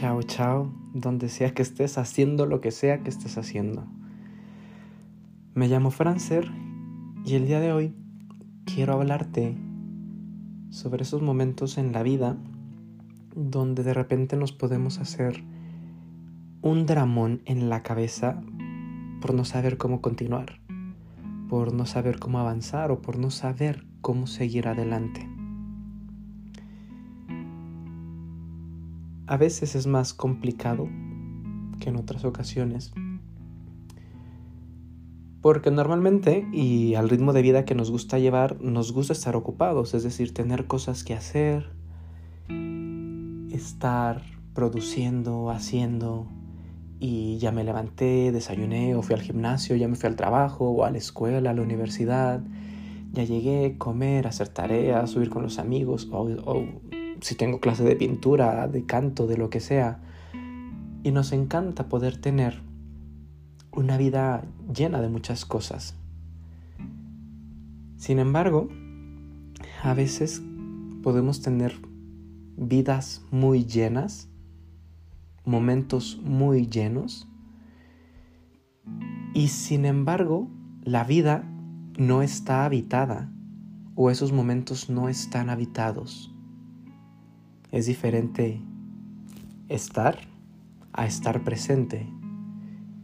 Chao, chao, donde sea que estés haciendo lo que sea que estés haciendo. Me llamo Francer y el día de hoy quiero hablarte sobre esos momentos en la vida donde de repente nos podemos hacer un dramón en la cabeza por no saber cómo continuar, por no saber cómo avanzar o por no saber cómo seguir adelante. A veces es más complicado que en otras ocasiones. Porque normalmente y al ritmo de vida que nos gusta llevar, nos gusta estar ocupados, es decir, tener cosas que hacer, estar produciendo, haciendo, y ya me levanté, desayuné o fui al gimnasio, ya me fui al trabajo o a la escuela, a la universidad, ya llegué, comer, hacer tareas, subir con los amigos o, o si tengo clase de pintura, de canto, de lo que sea. Y nos encanta poder tener una vida llena de muchas cosas. Sin embargo, a veces podemos tener vidas muy llenas, momentos muy llenos, y sin embargo, la vida no está habitada o esos momentos no están habitados. Es diferente estar a estar presente.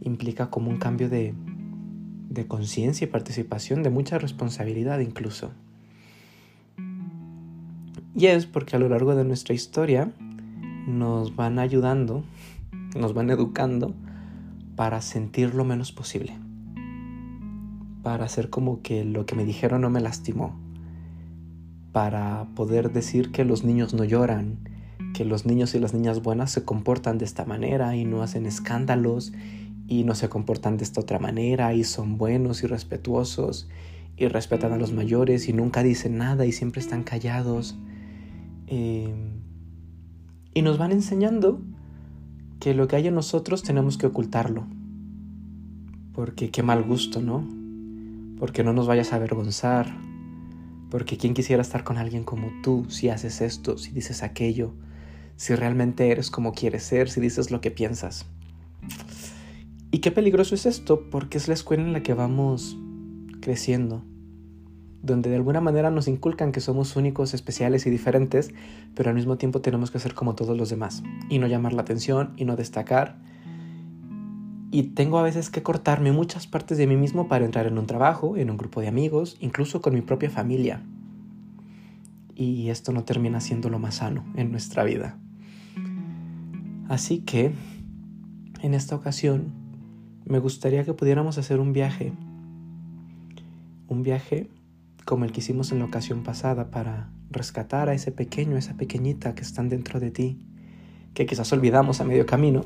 Implica como un cambio de, de conciencia y participación, de mucha responsabilidad incluso. Y es porque a lo largo de nuestra historia nos van ayudando, nos van educando para sentir lo menos posible. Para hacer como que lo que me dijeron no me lastimó para poder decir que los niños no lloran, que los niños y las niñas buenas se comportan de esta manera y no hacen escándalos y no se comportan de esta otra manera y son buenos y respetuosos y respetan a los mayores y nunca dicen nada y siempre están callados. Em, y nos van enseñando que lo que hay en nosotros tenemos que ocultarlo. Porque qué mal gusto, ¿no? Porque no nos vayas a avergonzar, porque ¿quién quisiera estar con alguien como tú si haces esto, si dices aquello, si realmente eres como quieres ser, si dices lo que piensas? Y qué peligroso es esto, porque es la escuela en la que vamos creciendo, donde de alguna manera nos inculcan que somos únicos, especiales y diferentes, pero al mismo tiempo tenemos que ser como todos los demás, y no llamar la atención, y no destacar, y tengo a veces que cortarme muchas partes de mí mismo para entrar en un trabajo, en un grupo de amigos, incluso con mi propia familia. Y esto no termina siendo lo más sano en nuestra vida. Así que, en esta ocasión, me gustaría que pudiéramos hacer un viaje. Un viaje como el que hicimos en la ocasión pasada para rescatar a ese pequeño, esa pequeñita que están dentro de ti, que quizás olvidamos a medio camino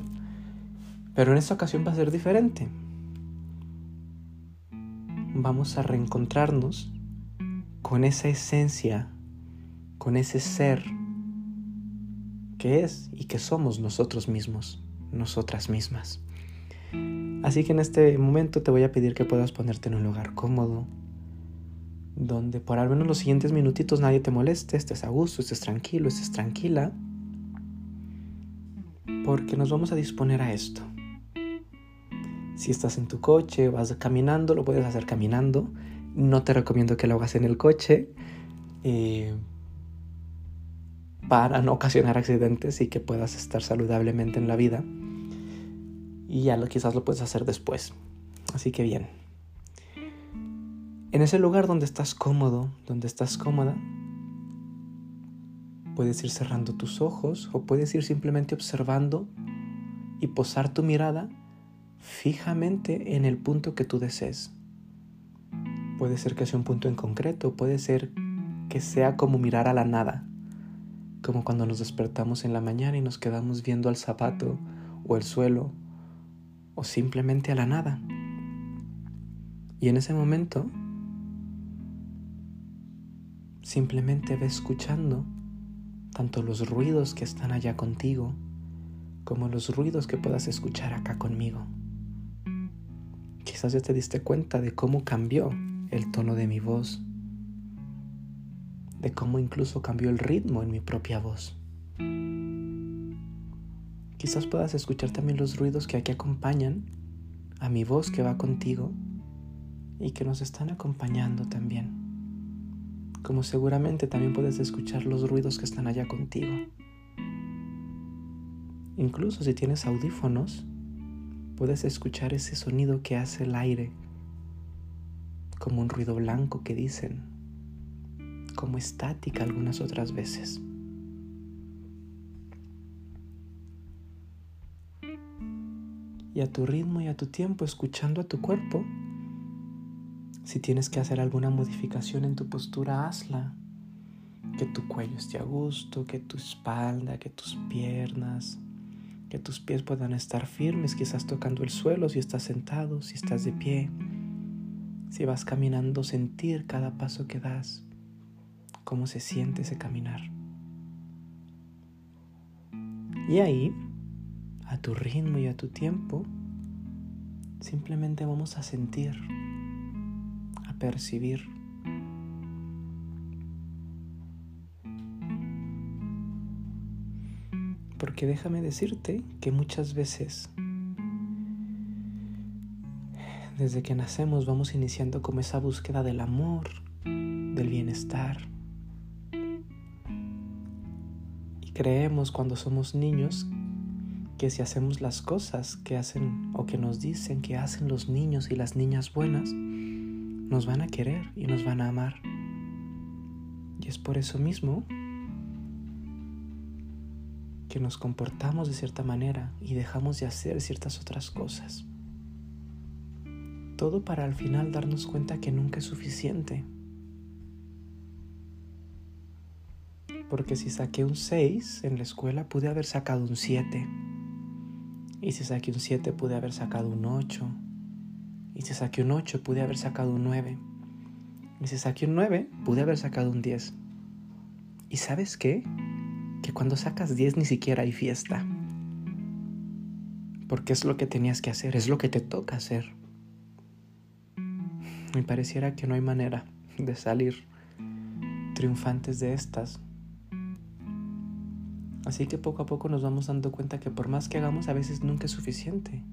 pero en esta ocasión va a ser diferente. Vamos a reencontrarnos con esa esencia, con ese ser que es y que somos nosotros mismos, nosotras mismas. Así que en este momento te voy a pedir que puedas ponerte en un lugar cómodo, donde por al menos los siguientes minutitos nadie te moleste, estés a gusto, estés tranquilo, estés tranquila, porque nos vamos a disponer a esto. Si estás en tu coche, vas caminando, lo puedes hacer caminando. No te recomiendo que lo hagas en el coche eh, para no ocasionar accidentes y que puedas estar saludablemente en la vida. Y ya lo, quizás lo puedes hacer después. Así que bien. En ese lugar donde estás cómodo, donde estás cómoda, puedes ir cerrando tus ojos o puedes ir simplemente observando y posar tu mirada fijamente en el punto que tú desees. Puede ser que sea un punto en concreto, puede ser que sea como mirar a la nada, como cuando nos despertamos en la mañana y nos quedamos viendo al zapato o el suelo o simplemente a la nada. Y en ese momento simplemente ve escuchando tanto los ruidos que están allá contigo como los ruidos que puedas escuchar acá conmigo. Quizás ya te diste cuenta de cómo cambió el tono de mi voz, de cómo incluso cambió el ritmo en mi propia voz. Quizás puedas escuchar también los ruidos que aquí acompañan a mi voz que va contigo y que nos están acompañando también. Como seguramente también puedes escuchar los ruidos que están allá contigo. Incluso si tienes audífonos, puedes escuchar ese sonido que hace el aire, como un ruido blanco que dicen, como estática algunas otras veces. Y a tu ritmo y a tu tiempo, escuchando a tu cuerpo, si tienes que hacer alguna modificación en tu postura, hazla. Que tu cuello esté a gusto, que tu espalda, que tus piernas, que tus pies puedan estar firmes, quizás tocando el suelo si estás sentado, si estás de pie, si vas caminando, sentir cada paso que das, cómo se siente ese caminar. Y ahí, a tu ritmo y a tu tiempo, simplemente vamos a sentir, a percibir Porque déjame decirte que muchas veces, desde que nacemos, vamos iniciando como esa búsqueda del amor, del bienestar. Y creemos cuando somos niños que si hacemos las cosas que hacen o que nos dicen que hacen los niños y las niñas buenas, nos van a querer y nos van a amar. Y es por eso mismo que nos comportamos de cierta manera y dejamos de hacer ciertas otras cosas. Todo para al final darnos cuenta que nunca es suficiente. Porque si saqué un 6 en la escuela pude haber sacado un 7. Y si saqué un 7 pude haber sacado un 8. Y si saqué un 8 pude haber sacado un 9. Y si saqué un 9 pude haber sacado un 10. ¿Y sabes qué? Que cuando sacas 10 ni siquiera hay fiesta. Porque es lo que tenías que hacer, es lo que te toca hacer. Me pareciera que no hay manera de salir triunfantes de estas. Así que poco a poco nos vamos dando cuenta que por más que hagamos a veces nunca es suficiente.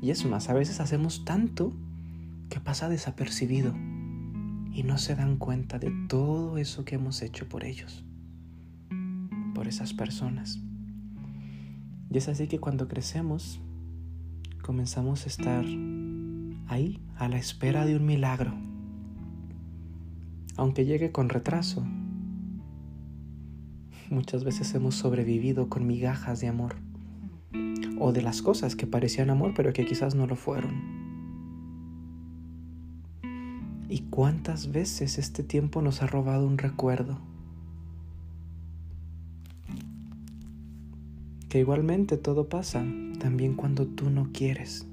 Y es más, a veces hacemos tanto que pasa desapercibido y no se dan cuenta de todo eso que hemos hecho por ellos por esas personas. Y es así que cuando crecemos, comenzamos a estar ahí, a la espera de un milagro. Aunque llegue con retraso, muchas veces hemos sobrevivido con migajas de amor. O de las cosas que parecían amor, pero que quizás no lo fueron. ¿Y cuántas veces este tiempo nos ha robado un recuerdo? Que igualmente todo pasa también cuando tú no quieres.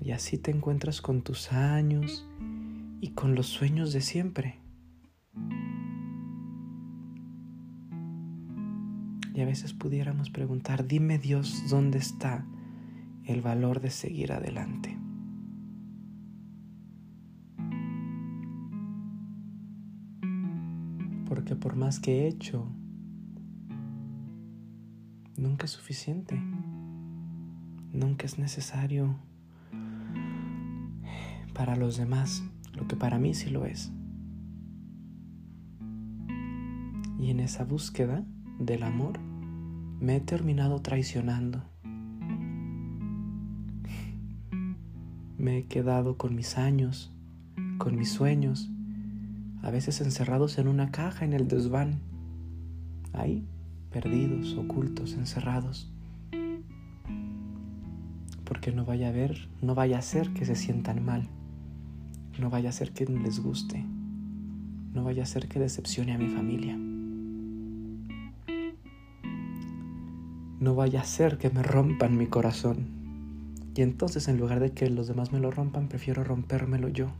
Y así te encuentras con tus años y con los sueños de siempre. Y a veces pudiéramos preguntar, dime Dios, ¿dónde está el valor de seguir adelante? Porque por más que he hecho, nunca es suficiente, nunca es necesario para los demás, lo que para mí sí lo es. Y en esa búsqueda del amor me he terminado traicionando. Me he quedado con mis años, con mis sueños, a veces encerrados en una caja en el desván, ahí perdidos, ocultos, encerrados. Porque no vaya a ver, no vaya a ser que se sientan mal, no vaya a ser que les guste, no vaya a ser que decepcione a mi familia. No vaya a ser que me rompan mi corazón. Y entonces en lugar de que los demás me lo rompan, prefiero rompérmelo yo.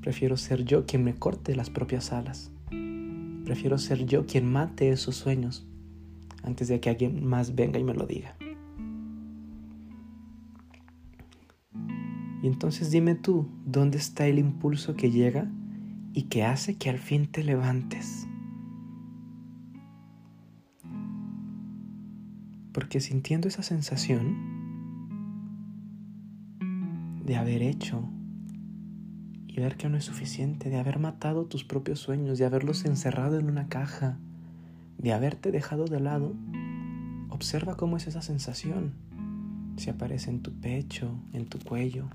Prefiero ser yo quien me corte las propias alas. Prefiero ser yo quien mate esos sueños antes de que alguien más venga y me lo diga. Y entonces dime tú, ¿dónde está el impulso que llega y que hace que al fin te levantes? Porque sintiendo esa sensación de haber hecho y ver que no es suficiente, de haber matado tus propios sueños, de haberlos encerrado en una caja, de haberte dejado de lado, observa cómo es esa sensación. Si aparece en tu pecho, en tu cuello,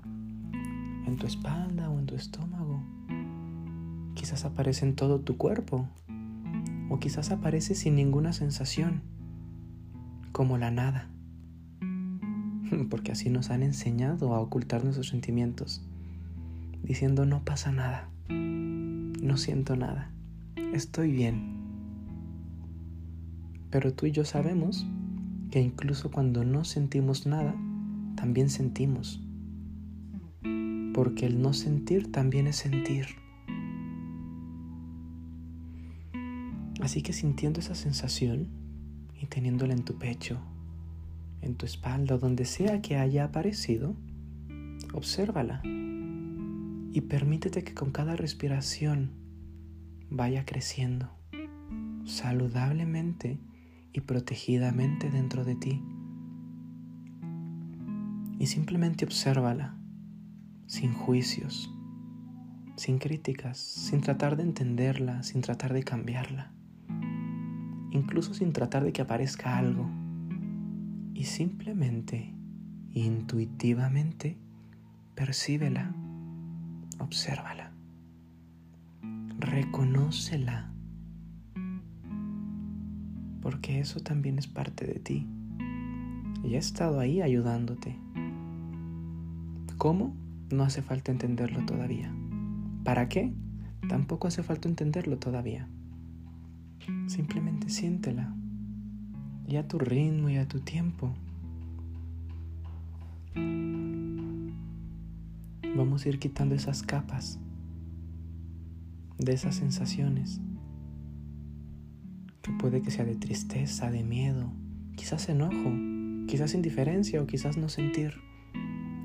en tu espalda o en tu estómago. Quizás aparece en todo tu cuerpo o quizás aparece sin ninguna sensación, como la nada. Porque así nos han enseñado a ocultar nuestros sentimientos diciendo no pasa nada, no siento nada, estoy bien. Pero tú y yo sabemos que incluso cuando no sentimos nada, también sentimos. Porque el no sentir también es sentir. Así que sintiendo esa sensación y teniéndola en tu pecho, en tu espalda, donde sea que haya aparecido, obsérvala y permítete que con cada respiración vaya creciendo saludablemente y protegidamente dentro de ti. Y simplemente obsérvala, sin juicios, sin críticas, sin tratar de entenderla, sin tratar de cambiarla, incluso sin tratar de que aparezca algo. Y simplemente, intuitivamente, percíbela obsérvala, reconócela, porque eso también es parte de ti y ha estado ahí ayudándote. ¿Cómo? No hace falta entenderlo todavía. ¿Para qué? Tampoco hace falta entenderlo todavía. Simplemente siéntela y a tu ritmo y a tu tiempo. Vamos a ir quitando esas capas de esas sensaciones. Que puede que sea de tristeza, de miedo, quizás enojo, quizás indiferencia o quizás no sentir.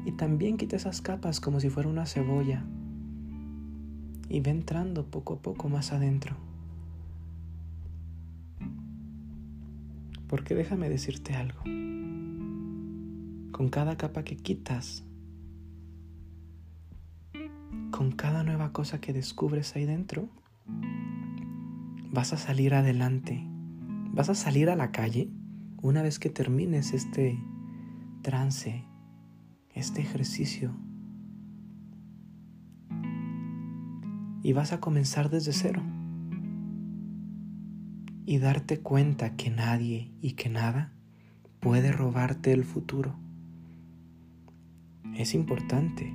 Y también quita esas capas como si fuera una cebolla. Y ve entrando poco a poco más adentro. Porque déjame decirte algo. Con cada capa que quitas, con cada nueva cosa que descubres ahí dentro, vas a salir adelante, vas a salir a la calle una vez que termines este trance, este ejercicio. Y vas a comenzar desde cero. Y darte cuenta que nadie y que nada puede robarte el futuro. Es importante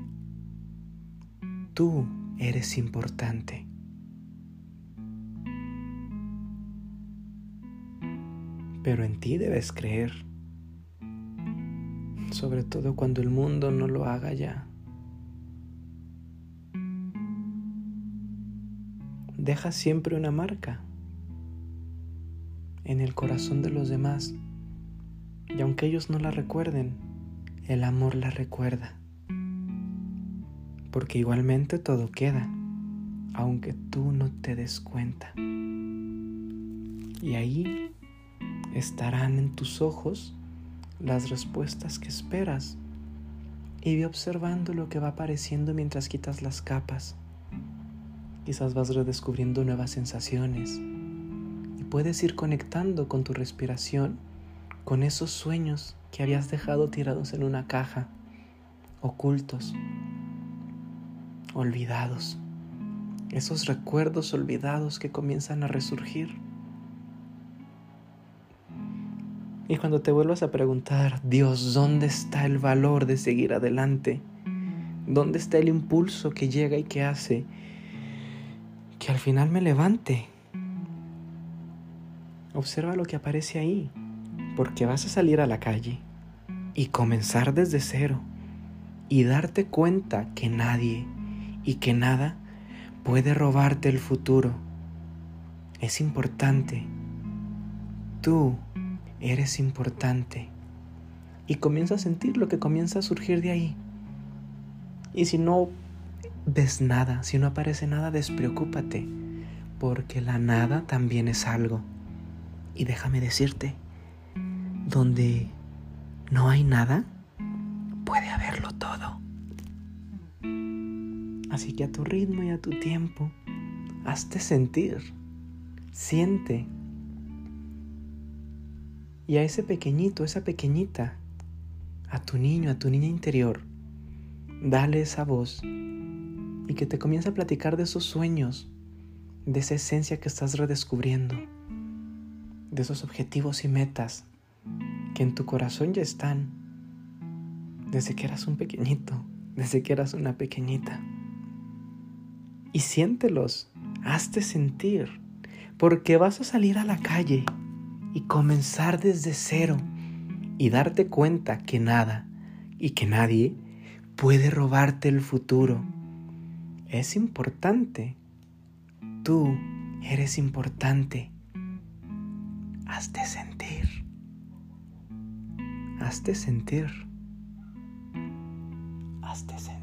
Tú eres importante. Pero en ti debes creer, sobre todo cuando el mundo no lo haga ya. Deja siempre una marca en el corazón de los demás y aunque ellos no la recuerden, el amor la recuerda porque igualmente todo queda, aunque tú no te des cuenta. Y ahí estarán en tus ojos las respuestas que esperas y ve observando lo que va apareciendo mientras quitas las capas. Quizás vas redescubriendo nuevas sensaciones y puedes ir conectando con tu respiración, con esos sueños que habías dejado tirados en una caja, ocultos, olvidados, esos recuerdos olvidados que comienzan a resurgir. Y cuando te vuelvas a preguntar, Dios, ¿dónde está el valor de seguir adelante? ¿Dónde está el impulso que llega y que hace que al final me levante? Observa lo que aparece ahí, porque vas a salir a la calle y comenzar desde cero y darte cuenta que nadie, y que nada puede robarte el futuro. Es importante. Tú eres importante. Y comienza a sentir lo que comienza a surgir de ahí. Y si no ves nada, si no aparece nada, despreocúpate, porque la nada también es algo. Y déjame decirte donde no hay nada, puede todo. Así que a tu ritmo y a tu tiempo, hazte sentir, siente. Y a ese pequeñito, esa pequeñita, a tu niño, a tu niña interior, dale esa voz y que te comience a platicar de esos sueños, de esa esencia que estás redescubriendo, de esos objetivos y metas que en tu corazón ya están desde que eras un pequeñito, desde que eras una pequeñita. Y siéntelos, hazte sentir, porque vas a salir a la calle y comenzar desde cero y darte cuenta que nada y que nadie puede robarte el futuro. Es importante. Tú eres importante. Hazte sentir. Hazte sentir. Hazte sentir.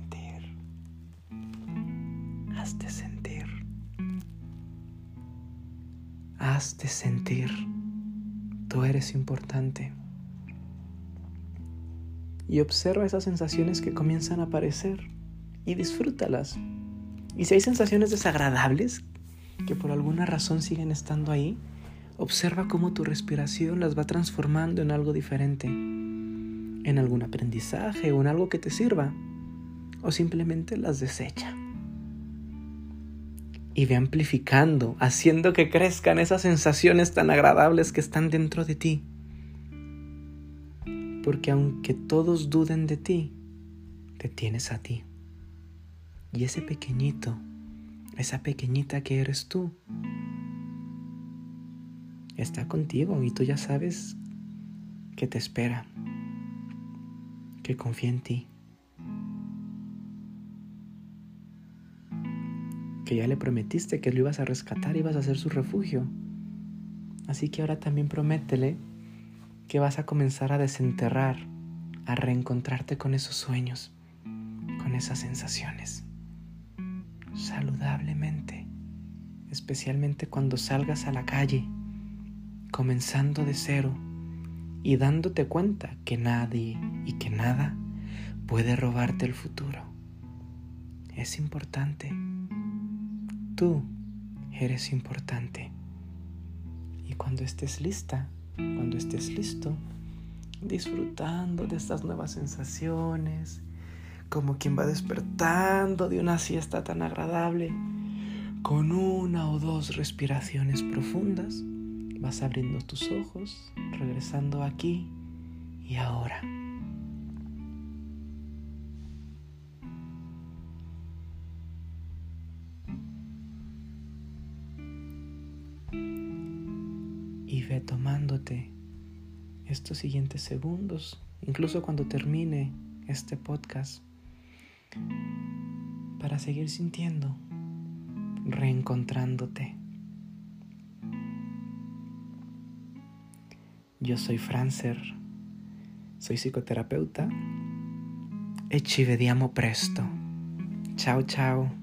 Hazte sentir. Tú eres importante y observa esas sensaciones que comienzan a aparecer y disfrútalas. Y si hay sensaciones desagradables que por alguna razón siguen estando ahí, observa cómo tu respiración las va transformando en algo diferente, en algún aprendizaje o en algo que te sirva, o simplemente las desecha. Y ve amplificando, haciendo que crezcan esas sensaciones tan agradables que están dentro de ti porque aunque todos duden de ti, te tienes a ti. Y ese pequeñito, esa pequeñita que eres tú, está contigo y tú ya sabes que te espera, que confía en ti, que ya le prometiste que lo ibas a rescatar, y ibas a ser su refugio. Así que ahora también prométele que vas a comenzar a desenterrar, a reencontrarte con esos sueños, con esas sensaciones, saludablemente, especialmente cuando salgas a la calle, comenzando de cero y dándote cuenta que nadie y que nada puede robarte el futuro. Es importante. Tú eres importante. Y cuando estés lista, cuando estés listo, disfrutando de estas nuevas sensaciones, como quien va despertando de una siesta tan agradable, con una o dos respiraciones profundas, vas abriendo tus ojos, regresando aquí y ahora. Y ve tomándote estos siguientes segundos, incluso cuando termine este podcast, para seguir sintiendo, reencontrándote. Yo soy Francer, soy psicoterapeuta e ci presto. Chao, chao.